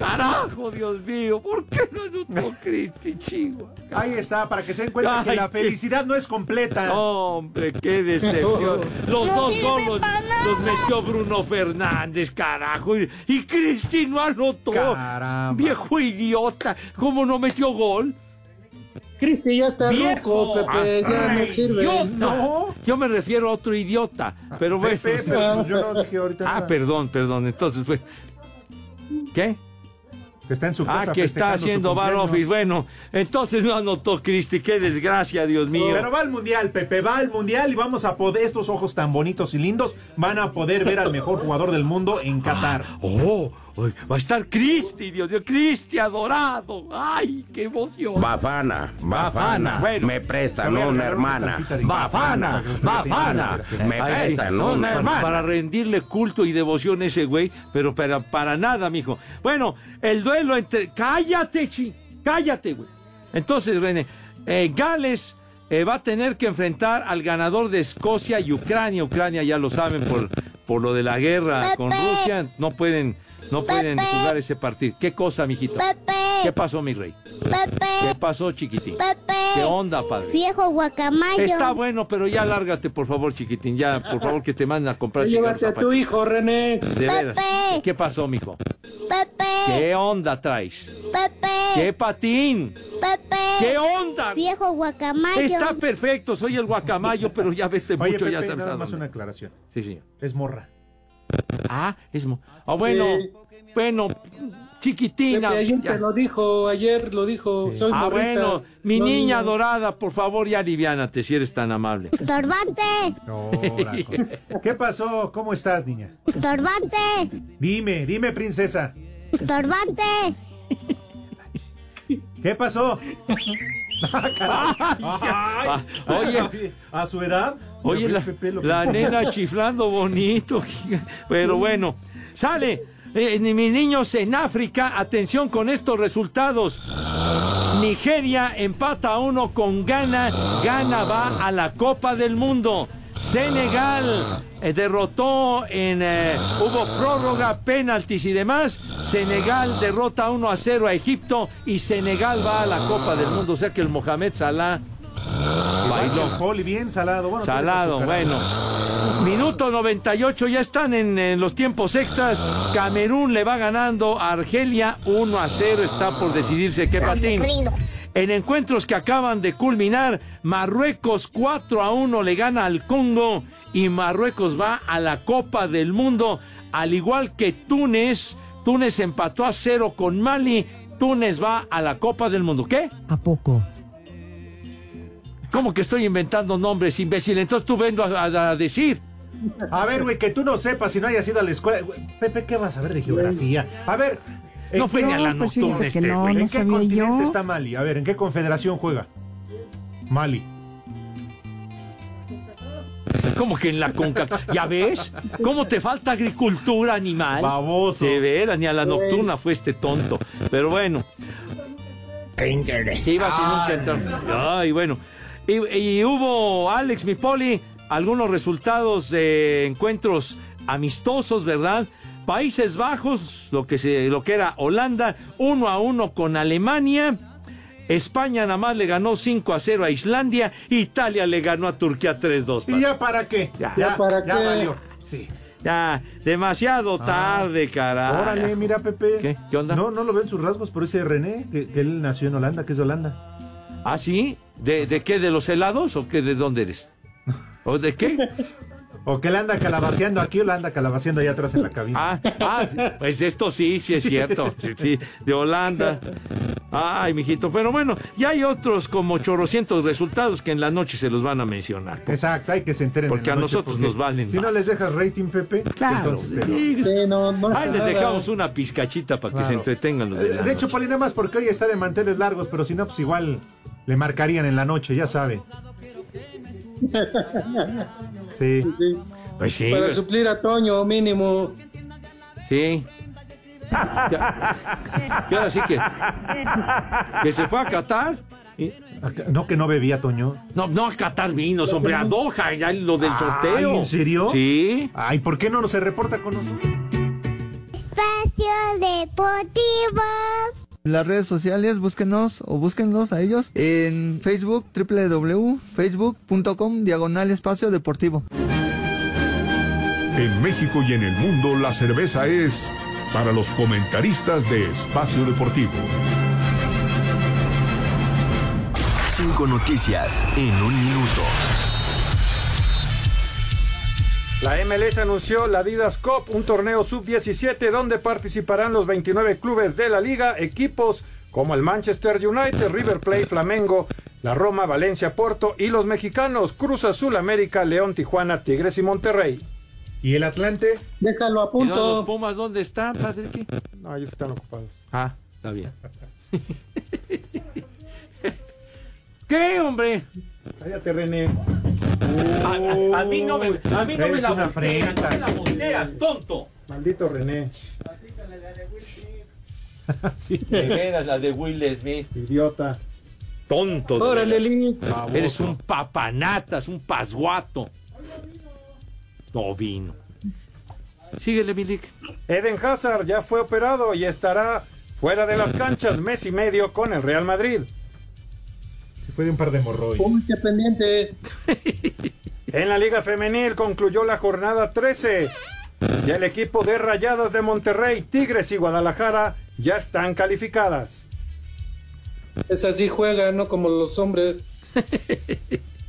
Carajo, Dios mío, ¿por qué no anotó Cristi, chico? Ahí está, para que se den cuenta que la qué- felicidad no es completa. Hombre, qué decepción. Los No dos para los metió Bruno Fernández, carajo. Y, y Cristi no anotó. Caramba. Viejo idiota. ¿Cómo no metió gol? Cristi ya está Viejo. Pepe, ya Ay, no sirve. idiota. Yo me refiero a otro idiota. Pero bueno. Pepe, pero pues yo no dije ahorita Ah, nada. perdón, perdón. Entonces, pues. ¿Qué? Que está en su casa Ah, que está haciendo bar office. Bueno, entonces no anotó Cristi. Qué desgracia, Dios mío. Pero va al mundial, Pepe, va al mundial y vamos a poder, estos ojos tan bonitos y lindos, van a poder ver al mejor jugador del mundo en Qatar. Oh, va a estar Cristi, Dios mío, Cristi adorado. Ay, qué emoción. Bafana, Bafana, Bueno. me prestan una hermana. Bafana, Bafana, me sí, prestan no, una para, hermana. para rendirle culto y devoción a ese güey, pero para, para nada, mijo. Bueno, el duelo entre. Cállate, chi. Cállate, güey. Entonces, René, eh, Gales eh, va a tener que enfrentar al ganador de Escocia y Ucrania. Ucrania, ya lo saben, por, por lo de la guerra con. Rusia, no pueden, no pueden Pepe. jugar ese partido. ¿Qué cosa, mijito? Pepe. ¿Qué pasó, mi rey? Pepe. ¿Qué pasó, chiquitín? Pepe. ¿Qué onda, padre? Viejo guacamayo. Está bueno, pero ya lárgate, por favor, chiquitín. Ya, por favor, que te manden a comprar cigarros. Llévate a tu hijo, René. De veras. ¿Qué pasó, mijo? Pepe. ¿Qué onda traes? Pepe. ¿Qué patín? Pepe. ¿Qué onda? Viejo guacamayo. Está perfecto, soy el guacamayo, pero ya vete Oye, mucho, Pepe, ya sabes nada más una aclaración. Sí, señor. Es morra. Ah, es... mo- Ah, bueno, Sí. bueno, chiquitina. Pepe, ya. lo dijo, ayer lo dijo. Soy Ah, morrita. bueno, mi No, niña niño. dorada, por favor, ya aliviánate si eres tan amable. Estorbante. [laughs] ¿Qué pasó? ¿Cómo estás, niña? Estorbante. Dime, dime, princesa. Estorbante. ¿Qué pasó? [laughs] Ah, oye. a su edad. Oye, la, nena chiflando [laughs] bonito. Pero bueno, sale. Eh, mis niños en África, atención con estos resultados. Nigeria empata a uno con Ghana. Ghana va a la Copa del Mundo. Senegal eh, derrotó en. eh, hubo prórroga, penaltis y demás. Senegal derrota 1 a 0 a Egipto y Senegal va a la Copa del Mundo. O sea que el Mohamed Salah bailó. el Poli, bien salado. Bueno, Salado, bueno. Minuto 98, ya están en, en los tiempos extras. Camerún le va ganando a Argelia 1 a 0. Está por decidirse qué patín. En encuentros que acaban de culminar, Marruecos 4 a 1 le gana al Congo y Marruecos va a la Copa del Mundo, al igual que Túnez. Túnez empató a 0 con Mali. Túnez va a la Copa del Mundo. ¿Qué? ¿A poco? ¿Cómo que estoy inventando nombres, imbécil? Entonces tú vengo a, a- a decir. A ver, güey, que tú no sepas si no hayas ido a la escuela. Pepe, ¿qué vas a ver de geografía? A ver. ¿en No fue qué- ni a la pues nocturna este, no, güey. no ¿En qué continente yo. está Mali? A ver, ¿en qué confederación juega? Mali. ¿Cómo que en la CONCACAF? ¿Ya ves? ¿Cómo te falta agricultura animal? Baboso. De veras, ni a la nocturna fue este tonto. Pero bueno. Qué interesante. Iba sin nunca entrar. Ay, bueno. Y, y hubo, Alex, mi poli, algunos resultados de encuentros amistosos, ¿verdad? Países Bajos, lo que, se, lo que era Holanda, uno a uno con Alemania. España nada más le ganó 5 a 0 a Islandia. Italia le ganó a Turquía 3-2. ¿Y ya para qué? Ya. ya, ¿Ya para ya qué? valió. Sí. Ya, demasiado tarde, carajo. Órale, mira, Pepe. ¿Qué? ¿Qué onda? No, no lo ven sus rasgos, pero ese René, que, que él nació en Holanda, que es de Holanda. ¿Ah, sí? ¿De, ¿De qué? ¿De los helados o qué? ¿De dónde eres? ¿O de qué? [laughs] O que él anda calabaceando aquí o la anda calabaceando allá atrás en la cabina. Ah, ah, sí, pues esto sí, sí es [laughs] cierto. Sí, sí, de Holanda. Ay, mijito. Pero bueno, ya hay otros como chorrocientos resultados que en la noche se los van a mencionar. Exacto, hay que se enteren. Porque en la a noche, nosotros porque nos valen Si no les dejas rating, Pepe, Claro. entonces sí. Sí, no, no Ay, les dejamos una pizcachita para que se entretengan los de la De hecho. Poli, nada más porque hoy está de manteles largos, pero si no, pues igual le marcarían en la noche, ya sabe. [laughs] Sí. Sí. Pues sí, Para pues, suplir a Toño, mínimo. sí. Ya- [laughs] Y ahora sí que, que se fue a Qatar. No, que no bebía, Toño. No, no a catar vinos, hombre, a Doha, ya lo del sorteo. ¿En serio? Sí. Ay, ¿por qué no se reporta con nosotros? Espacio Deportivo. Las redes sociales, búsquenos o búsquenlos a ellos en Facebook, www.facebook.com, diagonal espacio deportivo. En México y en el mundo la cerveza es para los comentaristas de Espacio Deportivo. Cinco noticias en un minuto. La MLS anunció la Adidas Cup, un torneo sub-17 donde participarán los 29 clubes de la liga, equipos como el Manchester United, River Plate, Flamengo, la Roma, Valencia, Porto y los mexicanos Cruz Azul, América, León, Tijuana, Tigres y Monterrey. ¿Y el Atlante? Déjalo a ¿Y los punto. Pumas dónde están? ¿Qué? No, ellos están ocupados. Ah, está bien. [laughs] ¿Qué, hombre? Cállate, René. A, a- a mí no me, a mí no me la una volteas, no me la tonto. Maldito René. [laughs] De veras, la de Will Smith. Idiota. Tonto. de Órale. Eres un papanatas, un pasguato. No vino. Síguele, Milik. Eden Hazard ya fue operado y estará fuera de las canchas mes y medio con el Real Madrid. Fue de un par de. Uy, qué pendiente. En la Liga Femenil concluyó la jornada 13 y el equipo de Rayadas de Monterrey, Tigres y Guadalajara ya están calificadas. Es así juega, no como los hombres.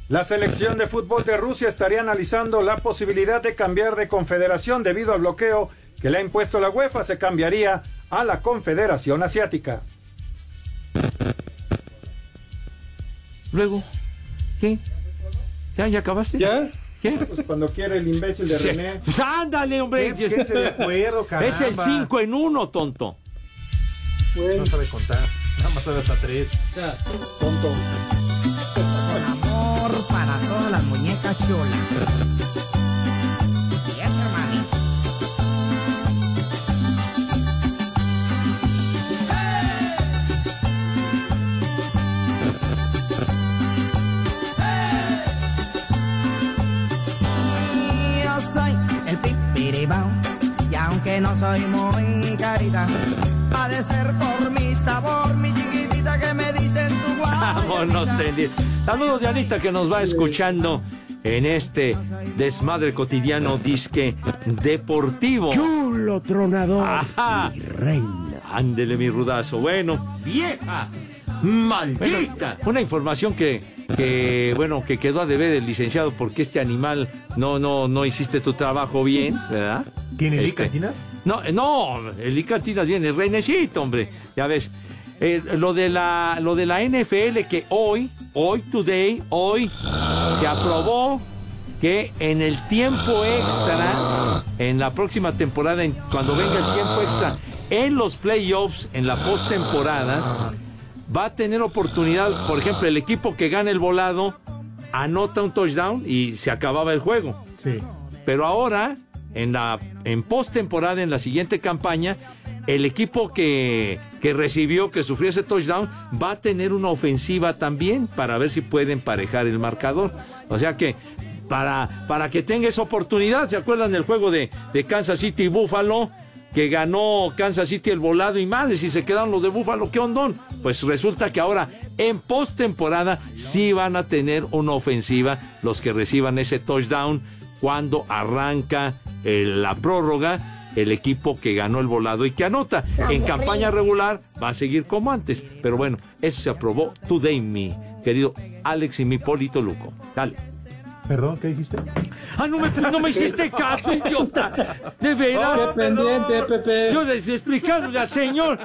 La selección de fútbol de Rusia estaría analizando la posibilidad de cambiar de confederación debido al bloqueo que le ha impuesto la UEFA. Se cambiaría a la Confederación Asiática. Luego, ¿qué? ¿Ya, ya acabaste? ¿Ya? ¿Qué? Pues cuando quiera el imbécil de Sí. René. Pues ándale, hombre. ¿Qué? Quédense de acuerdo, [laughs] Es el caramba. 5 en 1, tonto. No sabe contar. Nada más sabe hasta tres. Tonto. Amor para todas las muñecas chulas. Y aunque no soy muy carita, ha de ser por mi sabor, mi chiquitita que me dicen tu guay. [laughs] Vámonos, tendido. Saludos de Anita que nos va escuchando en este desmadre cotidiano disque deportivo. Chulo tronador. Ajá. Mi reina. Ándele, mi rudazo. Bueno, vieja. Maldita. una información que, que, bueno, que quedó a deber el licenciado porque este animal no, no, no hiciste tu trabajo bien, ¿verdad? ¿Quién, el Este, Icatinas? No, no, el Icatinas viene, Reinecito, hombre. Ya ves. Eh, lo de la lo de la NFL que hoy, hoy today, hoy se aprobó que en el tiempo extra, en la próxima temporada, en- cuando venga el tiempo extra, en los playoffs, en la postemporada, va a tener oportunidad, por ejemplo, el equipo que gane el volado anota un touchdown y se acababa el juego. Sí. Pero ahora, en la en postemporada, en la siguiente campaña, el equipo que, que recibió, que sufrió ese touchdown, va a tener una ofensiva también para ver si puede emparejar el marcador. O sea que para, para que tenga esa oportunidad, ¿se acuerdan del juego de, de Kansas City y Buffalo? Que ganó Kansas City el volado y madres y se quedaron los de Buffalo, ¿qué ondón? Pues resulta que ahora en postemporada sí van a tener una ofensiva los que reciban ese touchdown cuando arranca eh, la prórroga el equipo que ganó el volado y que anota. En campaña regular va a seguir como antes. Pero bueno, eso se aprobó today, mi querido Alex y mi Polito Luco. Dale. Perdón, ¿qué dijiste? Ah, no me, no me hiciste caso, idiota. De veras. Qué pendiente, Pepe. Yo les explicándole al señor.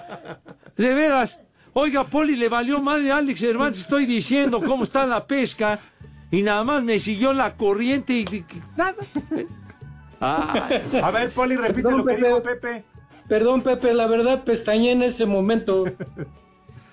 De veras. Oiga, Poli, le valió madre a Alex Cervantes. Estoy diciendo cómo está la pesca. Y nada más me siguió la corriente y, y- nada. Ay. A ver, Poli, repite Perdón, lo que Pepe. dijo Pepe. Perdón, Pepe, la verdad pestañé en ese momento.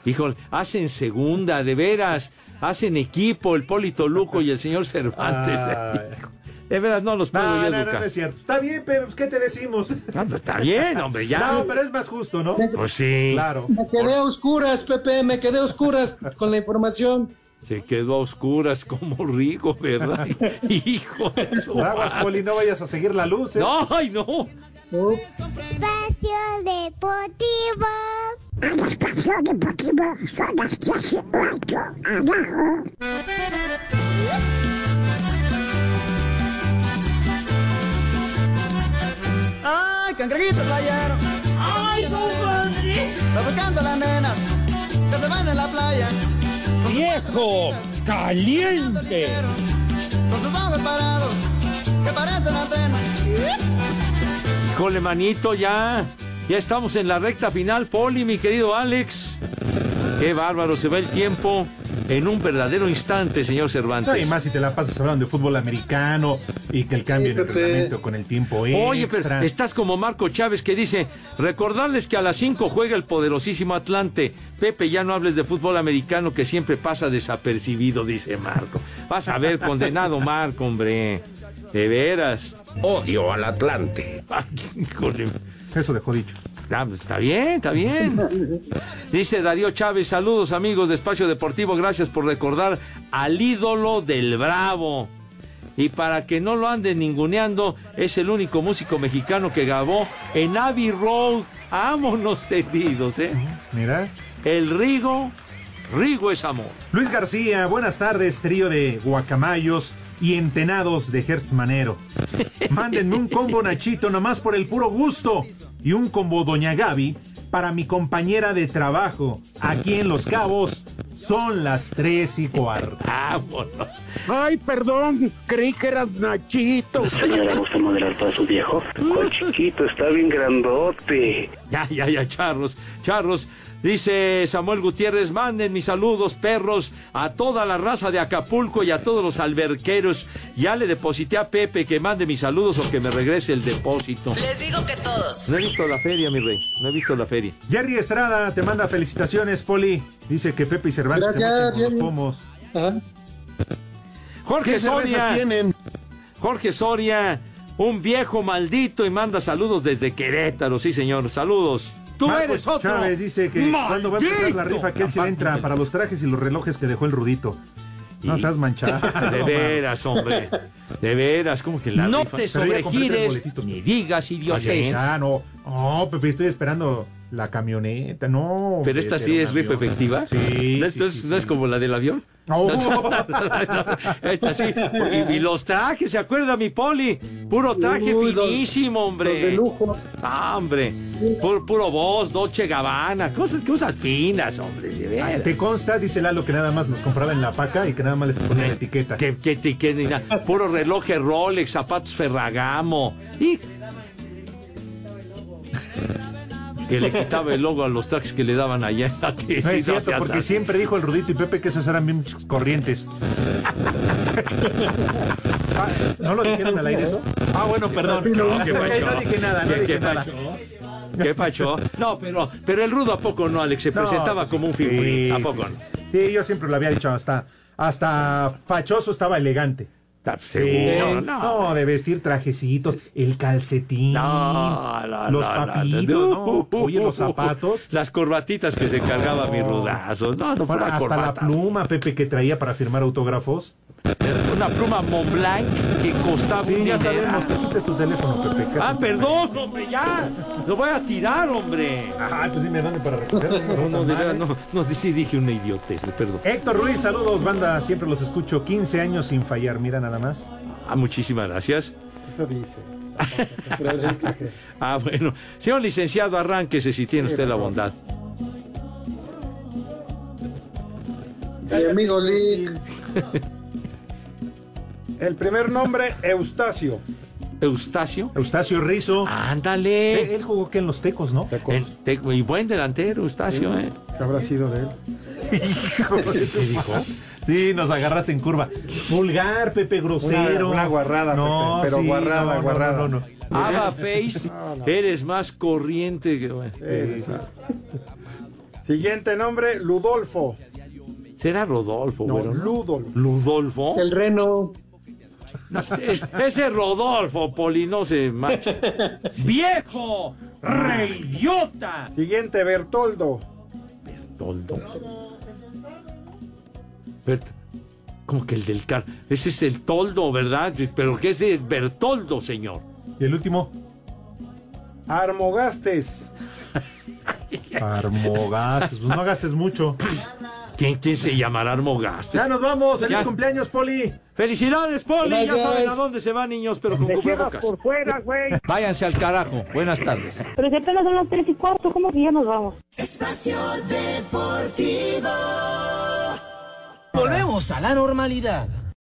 Híjole, hacen segunda, de veras. Hacen equipo el Polito Luco y el señor Cervantes. [laughs] De veras, no los puedo No, yo no, no, educar. no es cierto. Está bien, pero ¿qué te decimos? Ah, pues está bien, hombre, ya. No, pero es más justo, ¿no? Pues sí. Claro. Me quedé a oscuras, Pepe, me quedé a oscuras con la información. Se quedó a oscuras como Rigo, ¿verdad? [laughs] Hijo de su Aguas. Poli, no vayas a seguir la luz, ¿eh? No, ay, no. Espacio Deportivo. El espacio deportivo son las que hace cuatro abajo. Ay, cangrejito playero. Ay, compadre. Provocando las nenas que se van en la playa. ¡Viejo! ¡Caliente! Con sus ojos parados que parecen antenas. Híjole, manito, ya. Ya estamos en la recta final, Poli, mi querido Alex. Qué bárbaro, se va el tiempo en un verdadero instante, señor Cervantes. No, y más si te la pasas hablando de fútbol americano y que el cambio Sí, en el reglamento con el tiempo Oye, extra. pero estás como Marco Chávez que dice, recordarles que a las 5 juega el poderosísimo Atlante. Pepe, ya no hables de fútbol americano que siempre pasa desapercibido, dice Marco. Vas a ver, condenado Marco, hombre. De veras. Odio al Atlante. Ay, híjole. Eso dejó dicho. Ah, pues, está bien, está bien. Dice Darío Chávez, saludos amigos de Espacio Deportivo, gracias por recordar al ídolo del Bravo. Y para que no lo anden ninguneando, es el único músico mexicano que grabó en Abbey Road. Vámonos tendidos, ¿eh? Mira. El Rigo, Rigo es amor. Luis García, buenas tardes, trío de guacamayos y entenados de Hertz Manero. Mándenme un combo Nachito nomás por el puro gusto y un combo Doña Gaby para mi compañera de trabajo aquí en Los Cabos. Son las tres y cuarto. Vámonos. Ay, perdón, creí que eras Nachito. Señora, ¿gusta modelar para su viejo? ¿Cuál chiquito? Está bien grandote. Ya, ya, ya, charros, charros. Dice Samuel Gutiérrez, manden mis saludos, perros, a toda la raza de Acapulco y a todos los alberqueros. Ya le deposité a Pepe que mande mis saludos o que me regrese el depósito. Les digo que todos. No he visto la feria, mi rey. No he visto la feria. Jerry Estrada te manda felicitaciones, Poli. Dice que Pepe y Cervantes se Gracias, mochen con los pomos. Ajá. Jorge ¿Qué cervezas Soria. tienen? Jorge Soria, un viejo maldito y manda saludos desde Querétaro. Sí, señor. Saludos. Tú Marcos eres otro. Chávez dice que cuando va a empezar la rifa que él se entra para los trajes y los relojes que dejó el Rudito. No seas manchado. [laughs] De veras, hombre. De veras, como que la No rifa- te sobregires, ni digas Oye, idiotez. ya, no. No, Pepe, estoy esperando la camioneta. No. Pero esta sí es rifa efectiva. Sí. ¿No, es- sí, no es, sí, no es sí. como la del avión? No. No, no, no, no, esta sí. Y, y los trajes, ¿se acuerda mi poli? Puro traje Uy, los- finísimo, hombre. los de lujo. Ah, hombre. Puro, puro voz, Dolce Gabbana. Cosas, cosas finas, hombre. Te consta, dice Lalo, que nada más nos compraba en la paca y que nada más les ponía la etiqueta. Que, que, que- que ni nada. Puro reloj Rolex, zapatos Ferragamo. Y... Que le quitaba el logo a los trajes que le daban allá en la tienda. No es cierto, porque así. siempre dijo el Rudito y Pepe que esos eran bien corrientes. Ah, [laughs] ¿No lo dijeron al aire eso? Ah, bueno, perdón. Sí, No, dije. ¿qué pacho? no dije nada, no ¿Qué- dije qué nada. pacho? ¿Qué pacho? No, pero, pero el rudo a poco no, Alex, se No, presentaba sí, como un sí, figurín. ¿A poco sí, no? sí. Sí, yo siempre lo había dicho, hasta, hasta fachoso estaba elegante. Sí, seguro, no, de vestir trajecitos, el calcetín, No, no, los papitos. Oye, los zapatos. Las corbatitas que se cargaba mi rudazo. No, no fue hasta la pluma, Pepe, que traía para firmar autógrafos. Una pluma Montblanc que costaba Sí, un ya sabemos que quites tu teléfono, Pepe. Ah, perdón, hombre, ya. Lo voy a tirar, hombre. Ay, pues dime dónde para recogerlo. [laughs] No, no, de no, no, sí dije una idiotez, perdón. Héctor Ruiz, saludos, banda. Siempre los escucho. 15 años sin fallar. Mira nada más. Ah, muchísimas gracias. Eso dice. [laughs] Ah, bueno. Señor licenciado, arránquese si tiene usted la bondad. Mi amigo Lick. [laughs] El primer nombre, Eustacio. Eustacio. Eustacio Rizo. Ándale. Él, él jugó que en los tecos, ¿no? El te- y buen delantero, Eustacio, ¿eh? ¿Qué habrá sido de él? [laughs] Hijo de- ¿Qué dijo? Sí, nos agarraste en curva. Vulgar, Pepe, grosero. Una- una guarrada, no, Pepe, pero sí, guarrada, no, guarrada. No, no, no. Ava Face, eres más corriente que. bueno. Sí. Siguiente nombre, Ludolfo. Será Rodolfo, No, bueno. ¿no? Ludolfo. Ludolfo. El reno. Es- ese es Rodolfo, Poli, no se mancha. ¡Viejo! ¡Reidiota! Siguiente, Bertoldo. Bertoldo. Bert- ¿Cómo que el del car? Ese es el toldo, ¿verdad? Pero que ese es Bertoldo, señor. ¿Y el último? Armogastes. Armogastes. Pues no gastes mucho. [clears throat] ¿Quién, quién se llamará Armogastes? Ya nos vamos. ¡Feliz Ya. cumpleaños, Poli! ¡Felicidades, Poli! Gracias. Ya saben a dónde se van, niños, pero con cubrebocas. por fuera, güey. Váyanse al carajo. Buenas tardes. Pero si apenas son las tres y cuarto, ¿cómo que ya nos vamos? Espacio Deportivo. Volvemos a la normalidad.